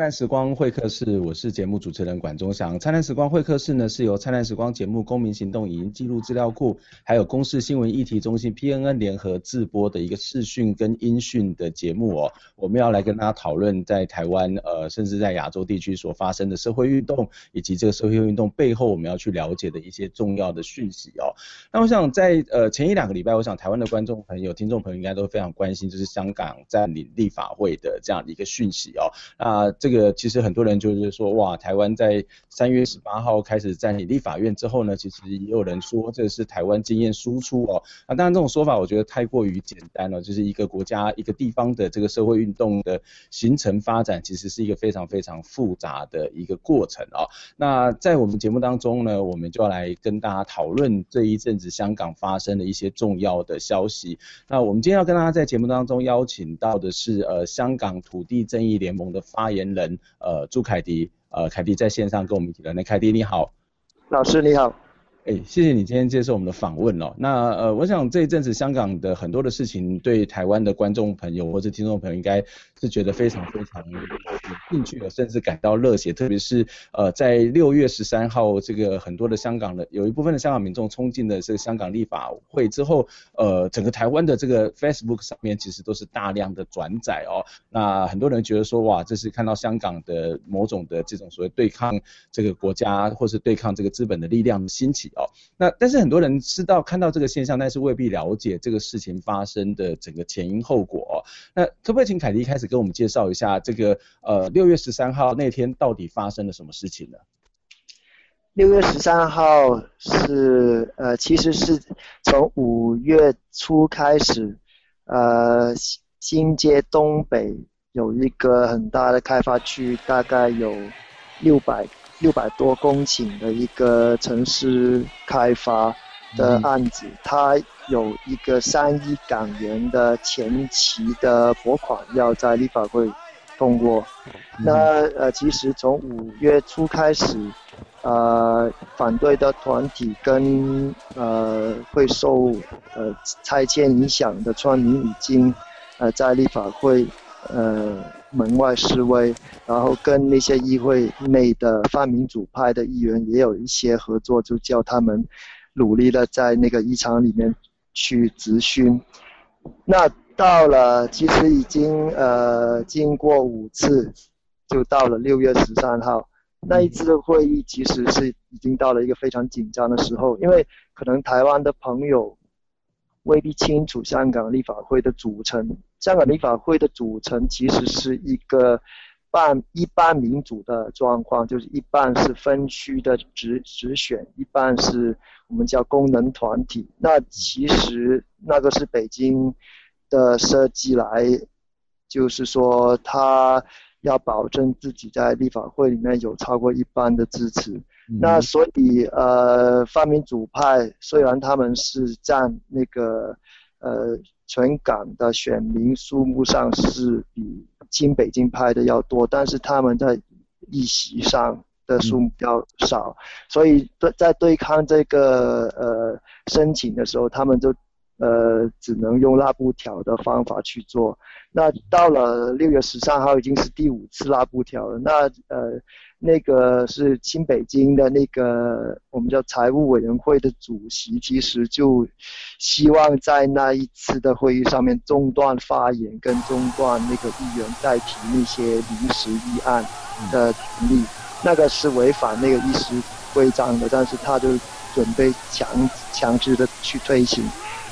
灿烂时光会客室，我是节目主持人管中祥。灿烂时光会客室呢，是由灿烂时光节目、公民行动影音记录资料库，还有公视新闻议题中心 PNN 联合制播的一个视讯跟音讯的节目哦。我们要来跟大家讨论在台湾呃，甚至在亚洲地区所发生的社会运动，以及这个社会运动背后我们要去了解的一些重要的讯息哦。那我想在呃前一两个礼拜，我想台湾的观众朋友、听众朋友应该都非常关心，就是香港占领立法会的这样的一个讯息哦。那这这个其实很多人就是说，哇，台湾在三月十八号开始占领立法院之后呢，其实也有人说这是台湾经验输出哦。那当然这种说法我觉得太过于简单了，就是一个国家一个地方的这个社会运动的形成发展，其实是一个非常非常复杂的一个过程哦。那在我们节目当中呢，我们就要来跟大家讨论这一阵子香港发生的一些重要的消息。那我们今天要跟大家在节目当中邀请到的是呃香港土地正义联盟的发言人呃朱凯迪，呃凯迪在线上跟我们一起聊。那凯迪你好，老师你好。哎，谢谢你今天接受我们的访问哦。那呃，我想这一阵子香港的很多的事情，对台湾的观众朋友或者听众朋友，应该是觉得非常非常有兴趣的，甚至感到热血。特别是呃，在六月十三号，这个很多的香港的有一部分的香港民众冲进了这个香港立法会之后，呃，整个台湾的这个 Facebook 上面其实都是大量的转载哦。那很多人觉得说，哇，这是看到香港的某种的这种所谓对抗这个国家或是对抗这个资本的力量的兴起。哦，那但是很多人知道看到这个现象，但是未必了解这个事情发生的整个前因后果哦。那可不可以请凯廸一开始跟我们介绍一下这个呃六月十三号那天到底发生了什么事情呢？六月十三号是呃其实是从五月初开始，呃新街东北有一个很大的开发区，大概有六百。六百多公顷的一个城市开发的案子，嗯、它有一个三亿港元的前期的拨款要在立法会通过。嗯、那呃，其实从五月初开始，呃，反对的团体跟呃会受呃拆迁影响的村民已经呃在立法会呃。门外示威，然后跟那些议会内的泛民主派的议员也有一些合作，就叫他们努力的在那个议场里面去执询。那到了，其实已经呃经过五次，就到了六月十三号那一次的会议，其实是已经到了一个非常紧张的时候，因为可能台湾的朋友未必清楚香港立法会的组成。香港立法会的组成其实是一个半一半民主的状况，就是一半是分区的直直选，一半是我们叫功能团体。那其实那个是北京的设计来，就是说他要保证自己在立法会里面有超过一半的支持。嗯、那所以呃，泛民主派虽然他们是占那个呃。全港的选民数目上是比亲北京拍的要多，但是他们在议席上的数目比较少，所以对在对抗这个呃申请的时候，他们就呃只能用拉布条的方法去做。那到了六月十三号，已经是第五次拉布条了。那呃。那个是新北京的那个我们叫财务委员会的主席，其实就希望在那一次的会议上面中断发言，跟中断那个议员代提那些临时议案的权利，那个是违反那个议事规章的，但是他就准备强强制的去推行。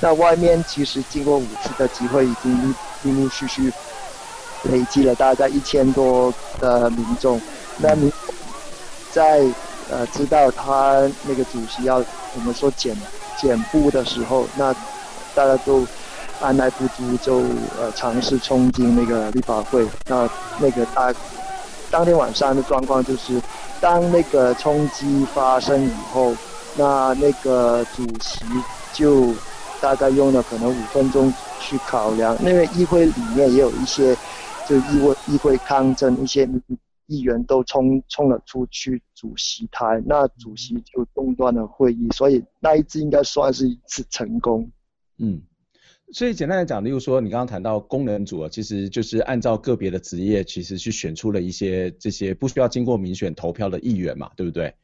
那外面其实经过五次的集会，已经陆陆续续累积了大概一千多的民众。那你在呃知道他那个主席要我们说减减步的时候，那大家都按捺不住就，就呃尝试冲进那个立法会。那那个大当天晚上的状况就是，当那个冲击发生以后，那那个主席就大概用了可能五分钟去考量，因为议会里面也有一些就议会议会抗争一些。议员都冲冲了出去主席台，那主席就中断了会议，所以那一次应该算是一次成功。嗯，所以简单来讲，例如说你刚刚谈到功能组啊，其实就是按照个别的职业，其实去选出了一些这些不需要经过民选投票的议员嘛，对不对？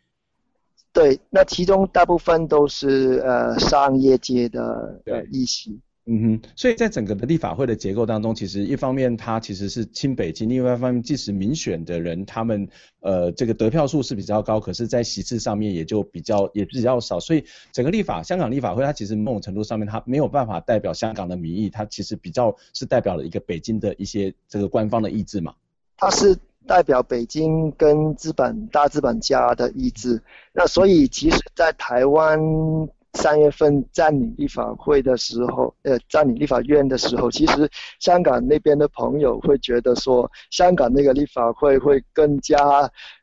对，那其中大部分都是呃商业界的呃议席。嗯哼，所以在整个的立法会的结构当中，其实一方面它其实是亲北京，另外一方面即使民选的人，他们呃这个得票数是比较高，可是，在席次上面也就比较也比较少，所以整个立法香港立法会它其实某种程度上面它没有办法代表香港的民意，它其实比较是代表了一个北京的一些这个官方的意志嘛。它是代表北京跟资本大资本家的意志，那所以其实在台湾。三月份占领立法会的时候，呃，占领立法院的时候，其实香港那边的朋友会觉得说，香港那个立法会会更加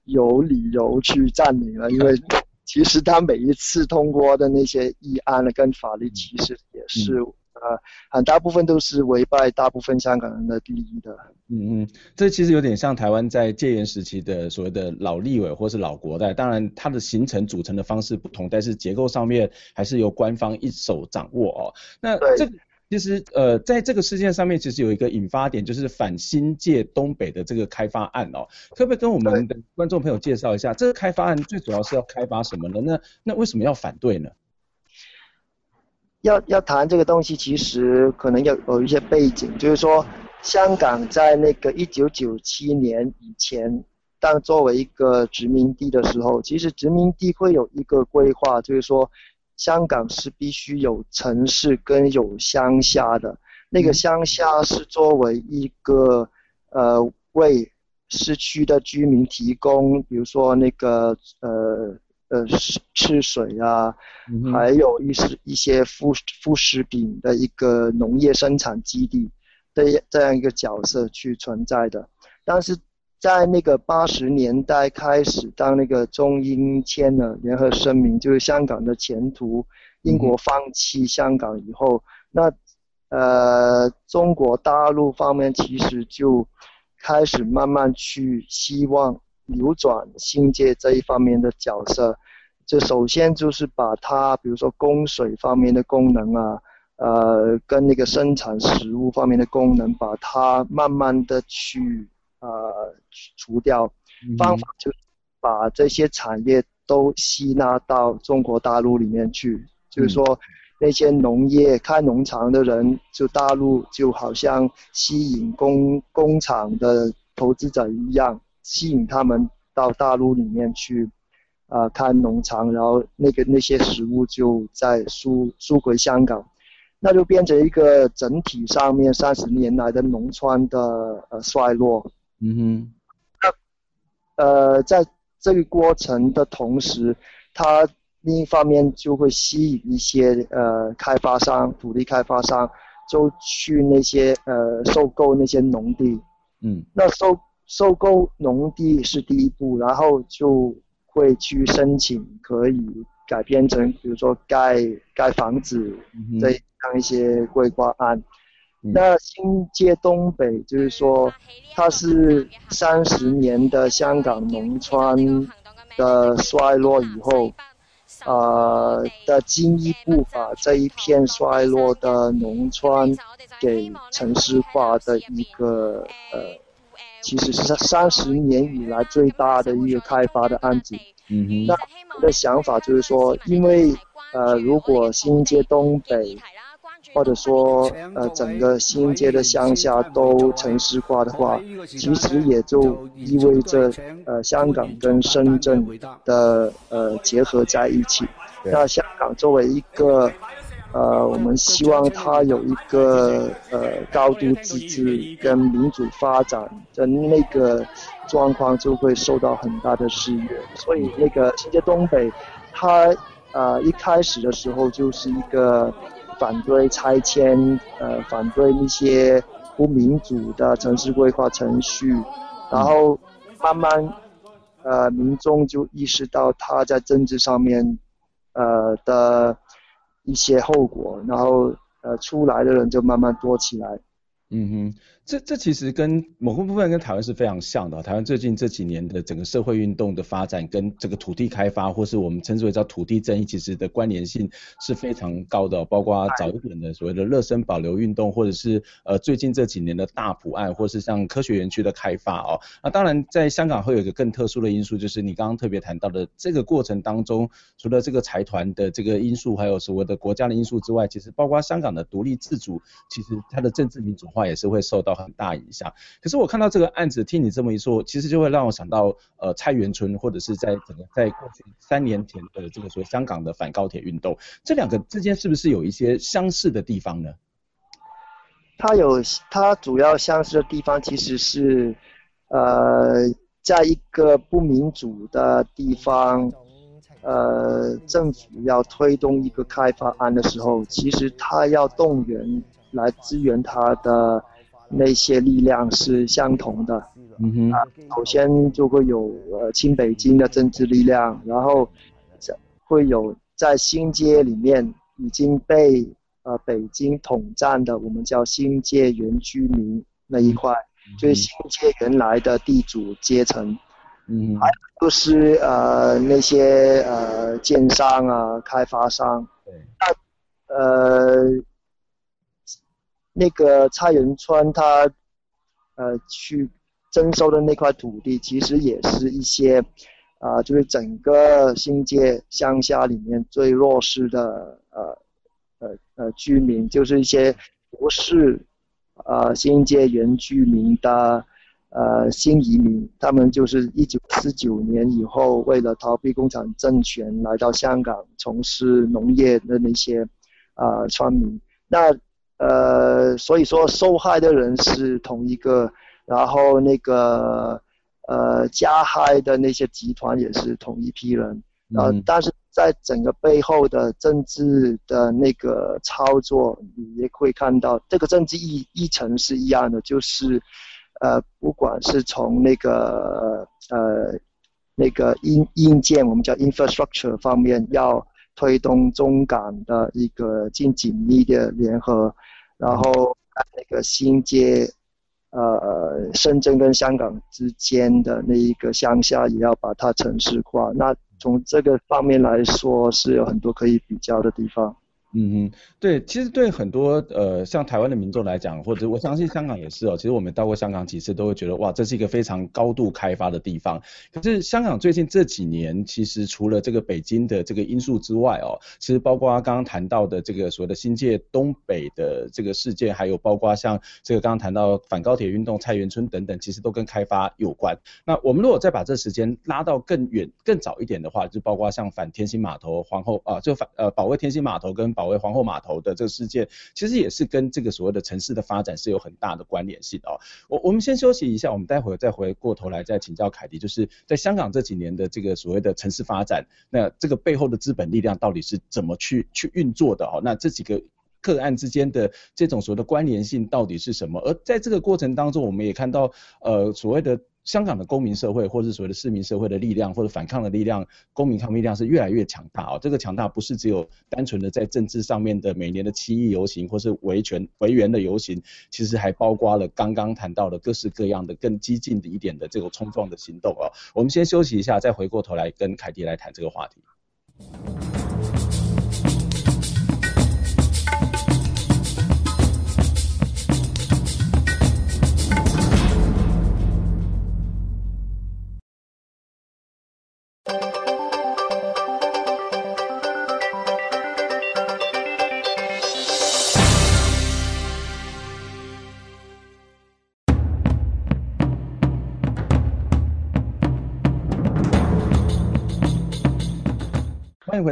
有理由去占领了，因为其实他每一次通过的那些议案，跟法律其实也是。嗯呃，很大部分都是违背大部分香港人的利益的。嗯嗯，这其实有点像台湾在戒严时期的所谓的老立委或是老国代，当然它的形成组成的方式不同，但是结构上面还是由官方一手掌握哦。那这其实呃，在这个事件上面，其实有一个引发点，就是反新界东北的这个开发案哦。可不可以跟我们的观众朋友介绍一下，这个开发案最主要是要开发什么呢？那那为什么要反对呢？要要谈这个东西，其实可能要有一些背景，就是说，香港在那个一九九七年以前，当作为一个殖民地的时候，其实殖民地会有一个规划，就是说，香港是必须有城市跟有乡下的，那个乡下是作为一个呃为市区的居民提供，比如说那个呃。呃，吃吃水啊，还有一些一些副副食品的一个农业生产基地的这样一个角色去存在的。但是在那个八十年代开始，当那个中英签了联合声明，就是香港的前途，英国放弃香港以后，那呃中国大陆方面其实就开始慢慢去希望。扭转新界这一方面的角色，就首先就是把它，比如说供水方面的功能啊，呃，跟那个生产食物方面的功能，把它慢慢的去呃除掉。方法就把这些产业都吸纳到中国大陆里面去，就是说那些农业开农场的人，就大陆就好像吸引工工厂的投资者一样。吸引他们到大陆里面去，啊、呃，看农场，然后那个那些食物就再输输回香港，那就变成一个整体上面三十年来的农村的呃衰落。嗯哼。那呃，在这个过程的同时，它另一方面就会吸引一些呃开发商、土地开发商，就去那些呃收购那些农地。嗯。那收。收购农地是第一步，然后就会去申请可以改编成，比如说盖盖房子这样一些规划案。嗯、那新界东北就是说，它是三十年的香港农村的衰落以后，呃的进一步把这一片衰落的农村给城市化的一个呃。其实是三十年以来最大的一个开发的案子。嗯哼。那我的想法就是说，因为呃，如果新界东北，或者说呃整个新界的乡下都城市化的话，其实也就意味着呃香港跟深圳的呃结合在一起。那香港作为一个。呃，我们希望它有一个呃高度自治跟民主发展的那个状况，就会受到很大的制约。所以那个新界东北，它呃一开始的时候就是一个反对拆迁，呃反对那些不民主的城市规划程序，然后慢慢呃民众就意识到他在政治上面呃的。一些后果，然后呃出来的人就慢慢多起来。嗯哼，这这其实跟某个部分跟台湾是非常像的。台湾最近这几年的整个社会运动的发展，跟这个土地开发，或是我们称之为叫土地争议，其实的关联性是非常高的。包括早一点的所谓的热身保留运动，或者是呃最近这几年的大埔案，或是像科学园区的开发哦。那当然在香港会有一个更特殊的因素，就是你刚刚特别谈到的这个过程当中，除了这个财团的这个因素，还有所谓的国家的因素之外，其实包括香港的独立自主，其实它的政治民主化也是会受到很大影响。可是我看到这个案子，听你这么一说，其实就会让我想到，呃，菜园村或者是在整个在过去三年前的这个所谓香港的反高铁运动，这两个之间是不是有一些相似的地方呢？它有，它主要相似的地方其实是，呃，在一个不民主的地方，呃，政府要推动一个开发案的时候，其实它要动员来支援它的。那些力量是相同的，嗯哼，啊，首先就会有呃清北京的政治力量，然后会有在新街里面已经被呃北京统战的，我们叫新界原居民那一块，嗯、就是新界原来的地主阶层，嗯，还有就是呃那些呃建商啊开发商，对，那呃。那个菜园村，他呃去征收的那块土地，其实也是一些啊、就是整个新界乡下里面最弱势的呃呃呃居民，就是一些不是呃新界原居民的呃新移民，他们就是一九四九年以后为了逃避共产政权来到香港从事农业的那些啊、呃、村民，那。呃，所以说受害的人是同一个，然后那个呃加害的那些集团也是同一批人，呃，但是在整个背后的政治的那个操作，你也会看到这个政治议议程是一样的，就是呃不管是从那个呃那个硬硬件，我们叫 infrastructure 方面要推动中港的一个更紧密的联合。然后那个新街，呃，深圳跟香港之间的那一个乡下也要把它城市化。那从这个方面来说，是有很多可以比较的地方。嗯嗯，对，其实对很多呃像台湾的民众来讲，或者我相信香港也是哦，其实我们到过香港几次，都会觉得哇，这是一个非常高度开发的地方。可是香港最近这几年，其实除了这个北京的这个因素之外哦，其实包括刚刚谈到的这个所谓的新界东北的这个事件，还有包括像这个刚刚谈到反高铁运动、菜园村等等，其实都跟开发有关。那我们如果再把这时间拉到更远、更早一点的话，就包括像反天星码头、皇后啊，就反呃保卫天星码头跟保卫皇后码头的这个事件，其实也是跟这个所谓的城市的发展是有很大的关联性哦。我我们先休息一下，我们待会儿再回过头来再请教凯迪，就是在香港这几年的这个所谓的城市发展，那这个背后的资本力量到底是怎么去去运作的哦？那这几个个案之间的这种所谓的关联性到底是什么？而在这个过程当中，我们也看到呃所谓的。香港的公民社会，或者是所谓的市民社会的力量，或者反抗的力量，公民抗命力量是越来越强大哦。这个强大不是只有单纯的在政治上面的每年的七一游行，或是维权维园的游行，其实还包括了刚刚谈到的各式各样的更激进的一点的这种冲撞的行动哦。我们先休息一下，再回过头来跟凯迪来谈这个话题。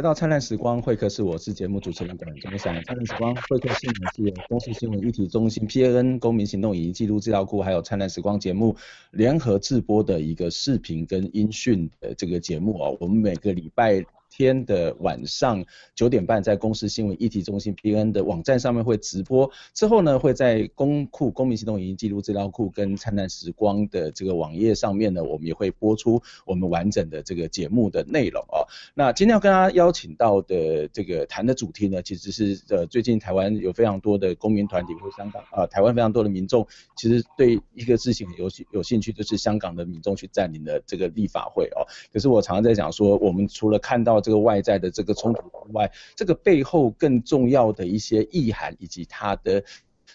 回到灿烂时光会客室，我是节目主持人管中祥。灿烂时光会客室呢是由公视新闻一体中心 PNN 公民行动影音记录资料库，还有灿烂时光节目联合制播的一个视频跟音讯的这个节目哦。我们每个礼拜天的晚上九点半，在公司新闻议题中心 PN 的网站上面会直播，之后呢会在公库公民行动影音记录资料库跟灿烂时光的这个网页上面呢，我们也会播出我们完整的这个节目的内容哦。那今天要跟大家邀请到的这个谈的主题呢，其实是呃最近台湾有非常多的公民团体或香港啊、呃、台湾非常多的民众，其实对一个事情有有兴趣，就是香港的民众去占领了这个立法会哦。可是我常常在讲说，我们除了看到这个外在的这个冲突之外，这个背后更重要的一些意涵，以及它的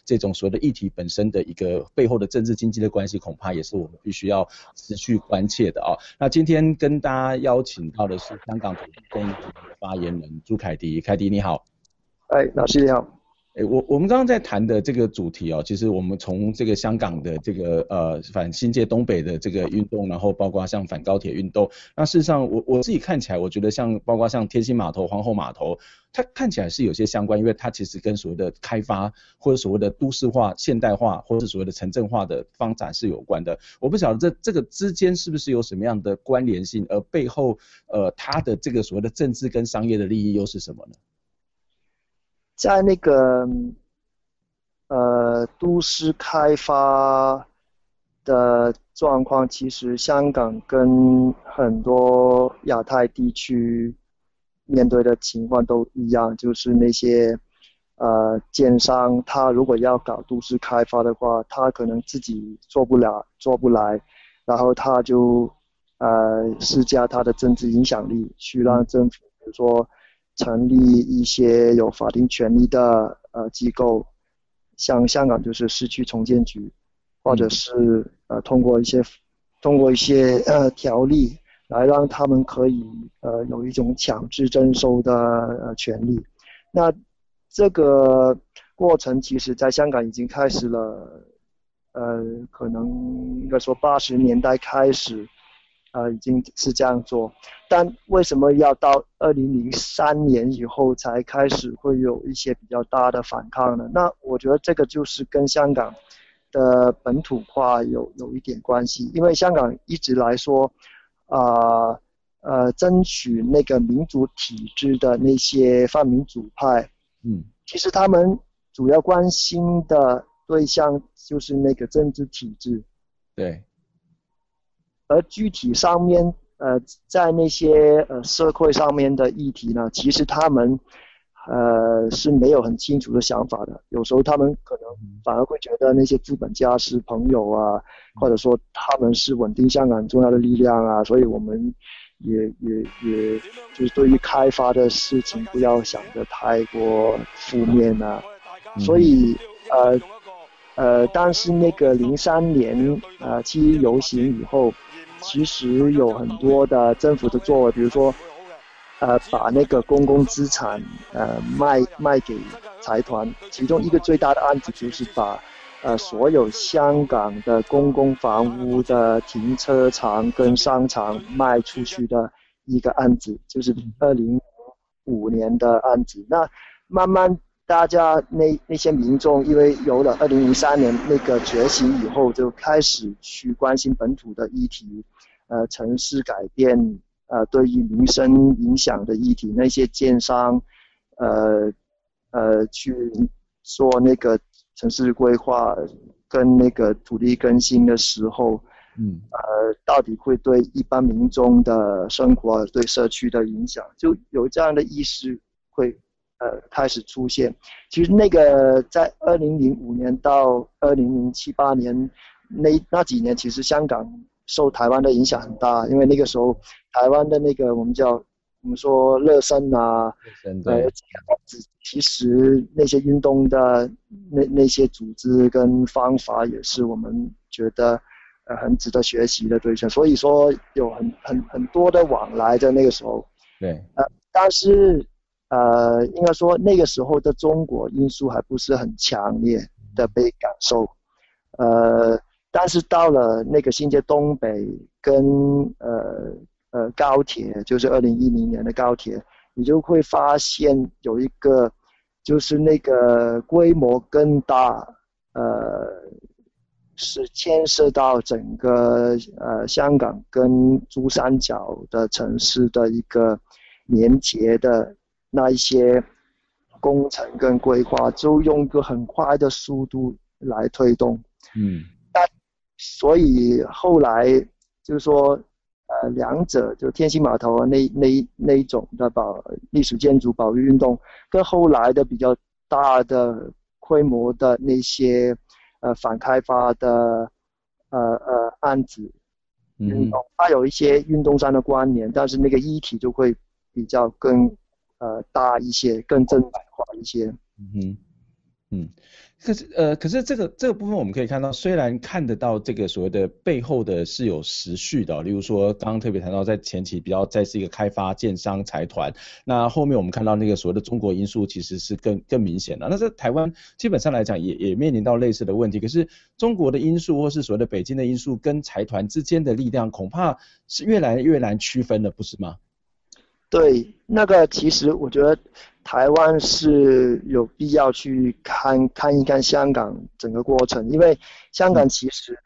这种所谓的议题本身的一个背后的政治经济的关系，恐怕也是我们必须要持续关切的啊。那今天跟大家邀请到的是香港的公益发言人朱凯迪，凯迪你好。哎，老师你好。诶，我我们刚刚在谈的这个主题哦，其实我们从这个香港的这个呃反新界东北的这个运动，然后包括像反高铁运动，那事实上我我自己看起来，我觉得像包括像天星码头、皇后码头，它看起来是有些相关，因为它其实跟所谓的开发或者所谓的都市化、现代化，或者是所谓的城镇化的发展是有关的。我不晓得这这个之间是不是有什么样的关联性，而背后呃它的这个所谓的政治跟商业的利益又是什么呢？在那个呃都市开发的状况，其实香港跟很多亚太地区面对的情况都一样，就是那些呃建商，他如果要搞都市开发的话，他可能自己做不了，做不来，然后他就呃施加他的政治影响力，去让政府，比如说。成立一些有法定权利的呃机构，像香港就是市区重建局，或者是呃通过一些通过一些呃条例来让他们可以呃有一种强制征收的呃权利。那这个过程其实在香港已经开始了，呃可能应该说八十年代开始。呃，已经是这样做，但为什么要到二零零三年以后才开始会有一些比较大的反抗呢？那我觉得这个就是跟香港的本土化有有一点关系，因为香港一直来说，啊呃，呃，争取那个民主体制的那些泛民主派，嗯，其实他们主要关心的对象就是那个政治体制，对。而具体上面，呃，在那些呃社会上面的议题呢，其实他们，呃，是没有很清楚的想法的。有时候他们可能反而会觉得那些资本家是朋友啊，或者说他们是稳定香港重要的力量啊，所以我们也也也，就是对于开发的事情不要想得太过负面啊。所以，呃，呃，但是那个零三年呃七一游行以后。其实有很多的政府的作为，比如说，呃，把那个公共资产呃卖卖给财团，其中一个最大的案子就是把呃所有香港的公共房屋的停车场跟商场卖出去的一个案子，就是二零五年的案子。那慢慢大家那那些民众，因为有了二零零三年那个觉醒以后，就开始去关心本土的议题。呃，城市改变，呃，对于民生影响的议题，那些建商，呃，呃，去做那个城市规划跟那个土地更新的时候，嗯，呃，到底会对一般民众的生活、对社区的影响，就有这样的意识会，呃，开始出现。其实那个在二零零五年到二零零七八年那那几年，其实香港。受台湾的影响很大，因为那个时候台湾的那个我们叫我们说乐生啊，对，其实那些运动的那那些组织跟方法也是我们觉得呃很值得学习的对象，所以说有很很很多的往来在那个时候。对，呃，但是呃应该说那个时候的中国因素还不是很强烈的被感受，呃。但是到了那个新界东北跟呃呃高铁，就是二零一零年的高铁，你就会发现有一个，就是那个规模更大，呃，是牵涉到整个呃香港跟珠三角的城市的一个连接的那一些工程跟规划，就用一个很快的速度来推动。嗯，那所以后来就是说，呃，两者就天星码头那那那一种的保历史建筑保育运动，跟后来的比较大的规模的那些呃反开发的呃呃案子运动，它有一些运动上的关联，但是那个议题就会比较更呃大一些，更正版化一些。嗯。嗯，可是呃，可是这个这个部分我们可以看到，虽然看得到这个所谓的背后的是有时序的，例如说刚刚特别谈到在前期比较在是一个开发建商财团，那后面我们看到那个所谓的中国因素其实是更更明显的。那在台湾基本上来讲也也面临到类似的问题，可是中国的因素或是所谓的北京的因素跟财团之间的力量恐怕是越来越难区分了，不是吗？对，那个其实我觉得台湾是有必要去看看一看香港整个过程，因为香港其实，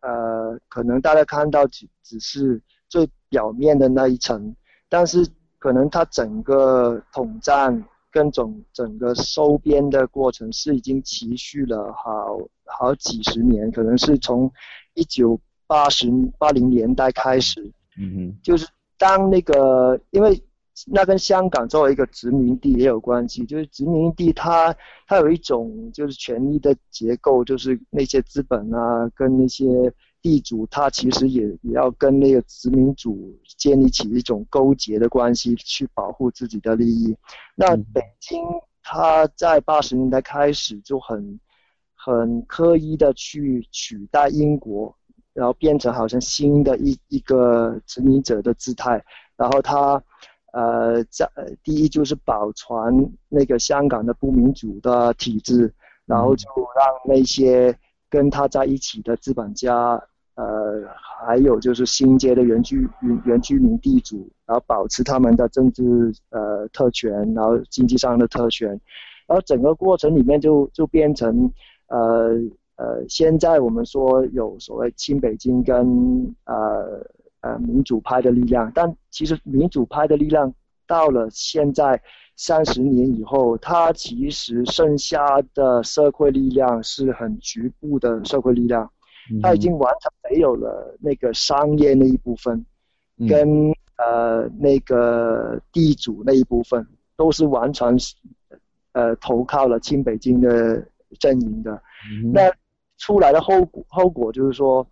呃，可能大家看到只只是最表面的那一层，但是可能它整个统战跟整整个收编的过程是已经持续了好好几十年，可能是从一九八十八零年代开始，嗯哼，就是。当那个，因为那跟香港作为一个殖民地也有关系，就是殖民地它它有一种就是权力的结构，就是那些资本啊跟那些地主，他其实也也要跟那个殖民主建立起一种勾结的关系，去保护自己的利益。那北京它在八十年代开始就很很刻意的去取代英国。然后变成好像新的一一个殖民者的姿态，然后他，呃，在第一就是保存那个香港的不民主的体制，然后就让那些跟他在一起的资本家，呃，还有就是新界的原居原原居民地主，然后保持他们的政治呃特权，然后经济上的特权，然后整个过程里面就就变成呃。呃，现在我们说有所谓亲北京跟呃呃民主派的力量，但其实民主派的力量到了现在三十年以后，它其实剩下的社会力量是很局部的社会力量，它已经完全没有了那个商业那一部分，跟呃那个地主那一部分，都是完全呃投靠了亲北京的阵营的，那。出来的后果后果就是说，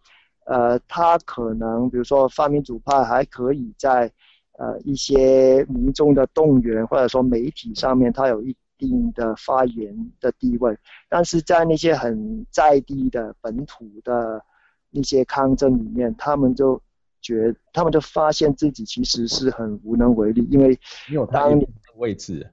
呃，他可能比如说泛民主派还可以在呃一些民众的动员或者说媒体上面，他有一定的发言的地位，但是在那些很在地的本土的那些抗争里面，他们就觉他们就发现自己其实是很无能为力，因为当你的位置。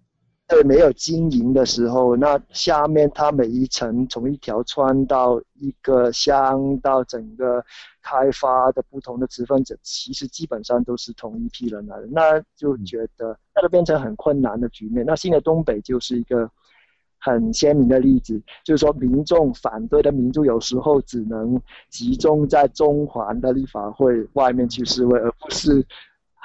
对，没有经营的时候，那下面它每一层，从一条村到一个乡，到整个开发的不同的持份者，其实基本上都是同一批人来的，那就觉得那就变成很困难的局面。那新的东北就是一个很鲜明的例子，就是说民众反对的民众有时候只能集中在中环的立法会外面去示威，而不是。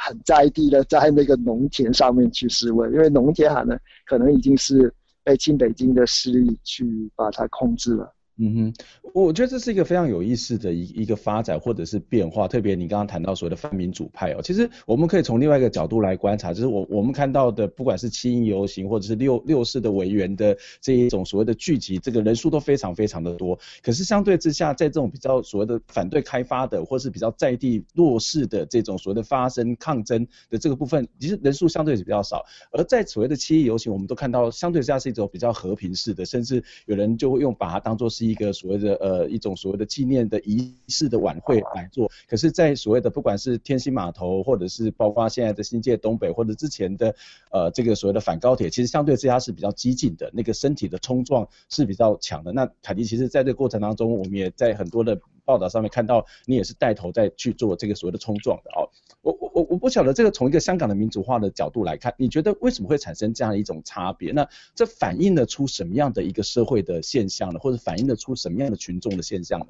很在地的，在那个农田上面去示威，因为农田可能可能已经是被清北京的势力去把它控制了。嗯哼，我觉得这是一个非常有意思的一一个发展或者是变化，特别你刚刚谈到所谓的泛民主派哦，其实我们可以从另外一个角度来观察，就是我我们看到的不管是七一游行或者是六六四的委员的这一种所谓的聚集，这个人数都非常非常的多，可是相对之下，在这种比较所谓的反对开发的或是比较在地弱势的这种所谓的发生抗争的这个部分，其实人数相对是比较少，而在所谓的七一游行，我们都看到相对之下是一种比较和平式的，甚至有人就会用把它当做是。一个所谓的呃一种所谓的纪念的仪式的晚会来做，可是，在所谓的不管是天星码头，或者是包括现在的新界东北，或者之前的呃这个所谓的反高铁，其实相对之下是比较激进的，那个身体的冲撞是比较强的。那凯迪，其实在这个过程当中，我们也在很多的报道上面看到，你也是带头在去做这个所谓的冲撞的哦。我我我我不晓得这个从一个香港的民主化的角度来看，你觉得为什么会产生这样的一种差别？那这反映了出什么样的一个社会的现象呢？或者反映了出什么样的群众的现象呢？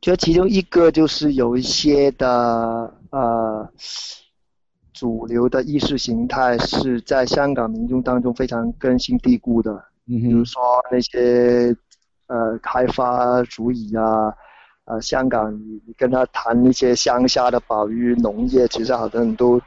就其中一个就是有一些的呃主流的意识形态是在香港民众当中非常根深蒂固的，嗯哼，比如说那些呃开发主义啊，呃香港你跟他谈一些乡下的保育农业，其实好多人都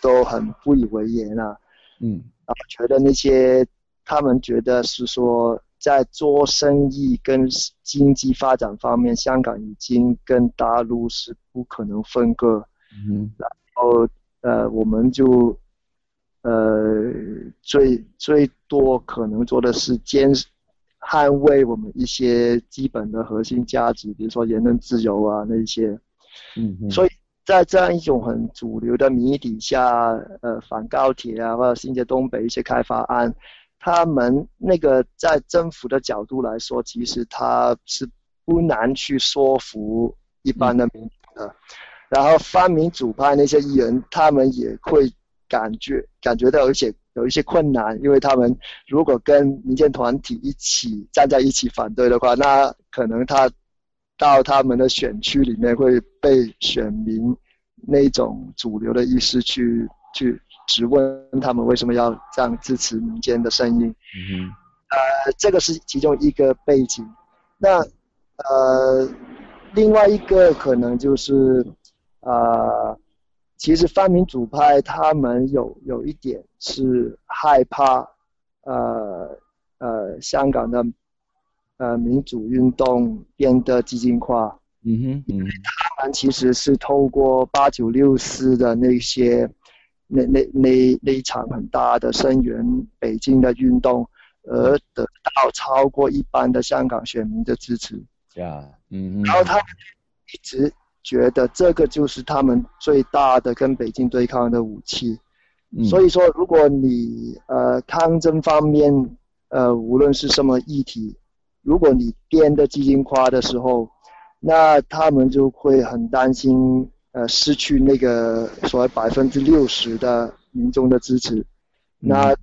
都很不以为然啊，嗯，啊觉得那些他们觉得是说在做生意跟经济发展方面，香港已经跟大陆是不可能分割，嗯，然后。呃，我们就呃最最多可能做的是坚捍卫我们一些基本的核心价值，比如说言论自由啊那些。嗯嗯。所以在这样一种很主流的民意底下，呃，反高铁啊或者新界东北一些开发案，他们那个在政府的角度来说，其实他是不难去说服一般的民众的。嗯然后泛民主派那些议员，他们也会感觉感觉到有一些有一些困难，因为他们如果跟民间团体一起站在一起反对的话，那可能他到他们的选区里面会被选民那种主流的意识去去质问他们为什么要这样支持民间的声音。嗯，呃，这个是其中一个背景。那呃，另外一个可能就是。呃，其实泛民主派他们有有一点是害怕，呃呃，香港的呃民主运动变得激进化。嗯哼，嗯哼，他们其实是透过八九六四的那些那那那那一场很大的声援北京的运动，而得到超过一般的香港选民的支持。呀，嗯，然后他们一直。觉得这个就是他们最大的跟北京对抗的武器，嗯、所以说，如果你呃抗争方面呃无论是什么议题，如果你变得激进化的时候，那他们就会很担心呃失去那个所谓百分之六十的民众的支持，嗯、那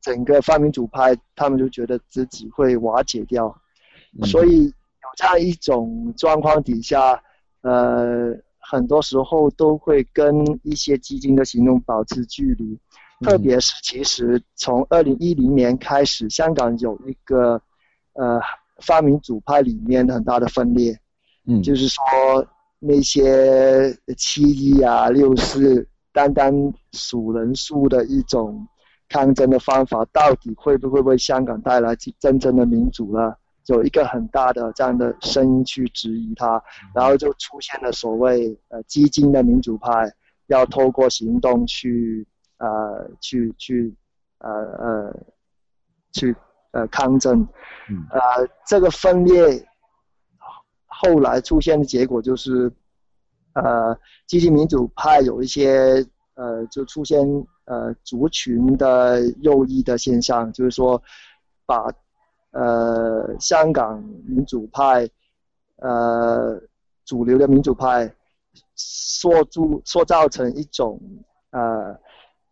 整个泛民主派他们就觉得自己会瓦解掉，嗯、所以有这样一种状况底下。呃，很多时候都会跟一些基金的行动保持距离，嗯、特别是其实从二零一零年开始，香港有一个呃发明主派里面很大的分裂，嗯，就是说那些七一啊、六四，单单数人数的一种抗争的方法，到底会不会为香港带来真正的民主呢？有一个很大的这样的声音去质疑他，然后就出现了所谓呃激进的民主派，要透过行动去呃去去呃呃去呃抗争，呃这个分裂后来出现的结果就是呃激进民主派有一些呃就出现呃族群的右翼的现象，就是说把。呃，香港民主派，呃，主流的民主派，塑造塑造成一种呃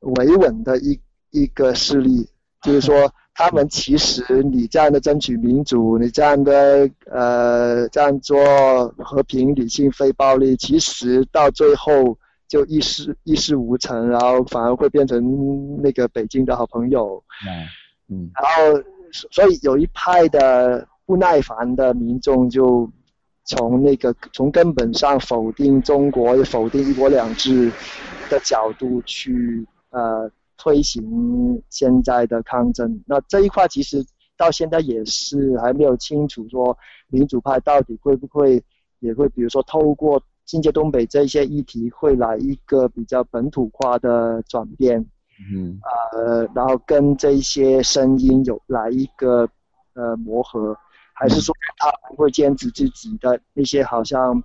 维稳的一一个势力，就是说，他们其实你这样的争取民主，你这样的呃这样做和平、理性、非暴力，其实到最后就一事一事无成，然后反而会变成那个北京的好朋友。嗯，嗯，然后。所以有一派的不耐烦的民众就从那个从根本上否定中国、否定一国两制的角度去呃推行现在的抗争。那这一块其实到现在也是还没有清楚说民主派到底会不会也会比如说透过新界东北这些议题会来一个比较本土化的转变。嗯，呃，然后跟这些声音有来一个呃磨合，还是说他们会坚持自己的那些好像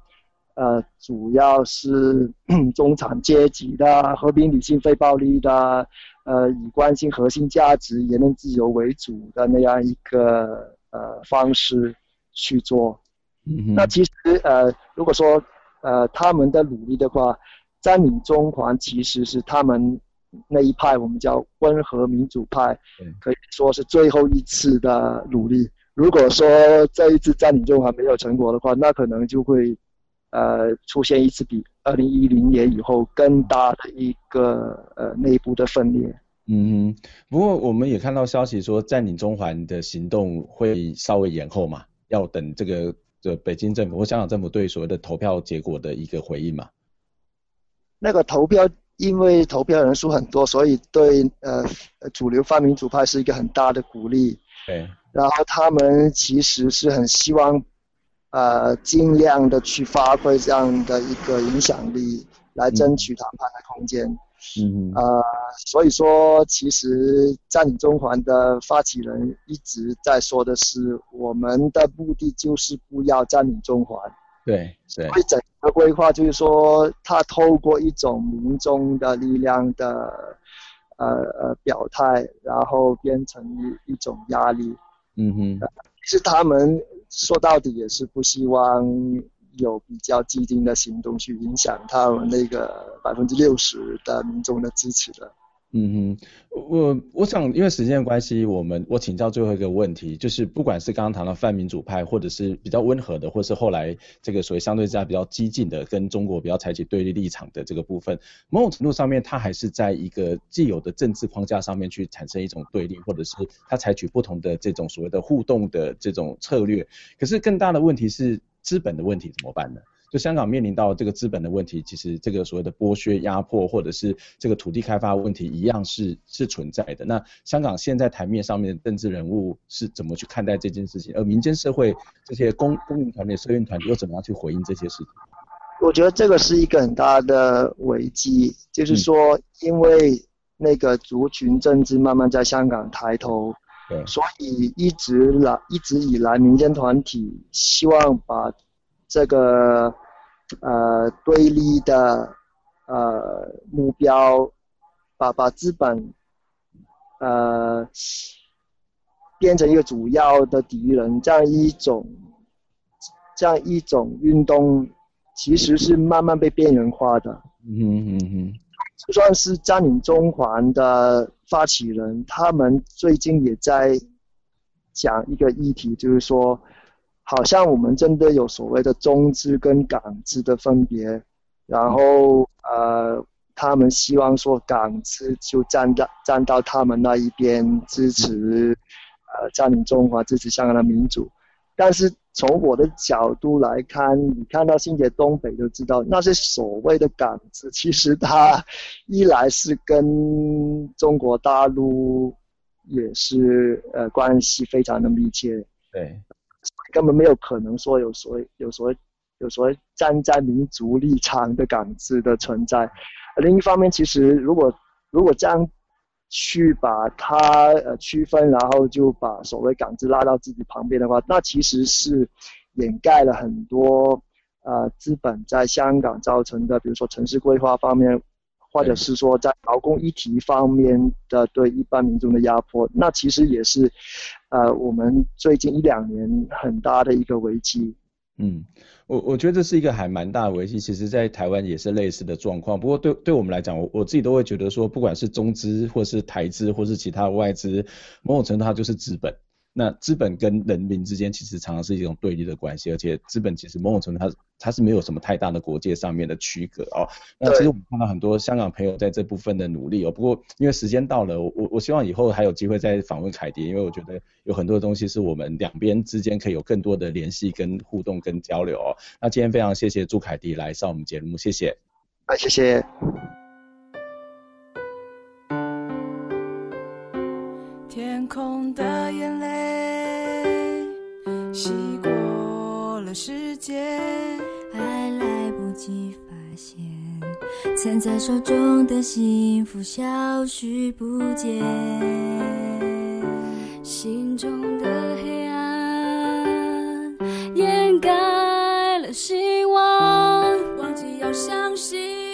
呃主要是 中产阶级的和平、理性、非暴力的，呃以关心核心价值、言论自由为主的那样一个呃方式去做。嗯，那其实呃如果说呃他们的努力的话，占领中环其实是他们。那一派我们叫温和民主派，可以说是最后一次的努力。如果说这一次占领中还没有成果的话，那可能就会，呃出现一次比二零一零年以后更大的一个呃内部的分裂。嗯哼，不过我们也看到消息说占领中环的行动会稍微延后嘛，要等这个这北京政府或香港政府对所谓的投票结果的一个回应嘛。那个投票，因为投票人数很多，所以对呃主流泛民主派是一个很大的鼓励。对。然后他们其实是很希望，呃，尽量的去发挥这样的一个影响力，来争取谈判的空间。嗯。呃，所以说，其实占领中环的发起人一直在说的是，我们的目的就是不要占领中环。对对。所以整个规划就是说，他透过一种民众的力量的，呃呃表态，然后变成一一种压力。嗯哼。其实他们说到底也是不希望有比较激进的行动去影响他们那个百分之六十的民众的支持的。嗯哼，我我想因为时间的关系，我们我请教最后一个问题，就是不管是刚刚谈到泛民主派，或者是比较温和的，或是后来这个所谓相对之下比较激进的，跟中国比较采取对立立场的这个部分，某种程度上面，它还是在一个既有的政治框架上面去产生一种对立，或者是它采取不同的这种所谓的互动的这种策略。可是更大的问题是资本的问题怎么办呢？就香港面临到这个资本的问题，其实这个所谓的剥削、压迫，或者是这个土地开发问题，一样是是存在的。那香港现在台面上面的政治人物是怎么去看待这件事情？而民间社会这些公公民团体、社运团体又怎么样去回应这些事情？我觉得这个是一个很大的危机，就是说，因为那个族群政治慢慢在香港抬头，对，所以一直来一直以来，民间团体希望把这个。呃，对立的呃目标，把把资本呃变成一个主要的敌人，这样一种这样一种运动，其实是慢慢被边缘化的。嗯嗯嗯。就算是占领中环的发起人，他们最近也在讲一个议题，就是说。好像我们真的有所谓的中资跟港资的分别，然后呃，他们希望说港资就站到站到他们那一边支持，呃，占领中环支持香港的民主。但是从我的角度来看，你看到新界东北就知道，那些所谓的港资，其实它一来是跟中国大陆也是呃关系非常的密切，对。根本没有可能说有所谓有所谓有所谓站在民族立场的港资的存在。另一方面，其实如果如果这样去把它呃区分，然后就把所谓港资拉到自己旁边的话，那其实是掩盖了很多呃资本在香港造成的，比如说城市规划方面。或者是说在劳工议题方面的对一般民众的压迫，那其实也是，呃，我们最近一两年很大的一个危机。嗯，我我觉得这是一个还蛮大的危机，其实在台湾也是类似的状况。不过对对我们来讲，我我自己都会觉得说，不管是中资或是台资或是其他外资，某种程度它就是资本。那资本跟人民之间其实常常是一种对立的关系，而且资本其实某种程度它它是没有什么太大的国界上面的区隔哦。那其实我们看到很多香港朋友在这部分的努力哦。不过因为时间到了，我我希望以后还有机会再访问凯迪，因为我觉得有很多东西是我们两边之间可以有更多的联系跟互动跟交流哦。那今天非常谢谢朱凯迪来上我们节目，谢谢。啊，谢谢。天空的界，还来不及发现，藏在手中的幸福消失不见，心中的黑暗掩盖了希望，忘记要相信。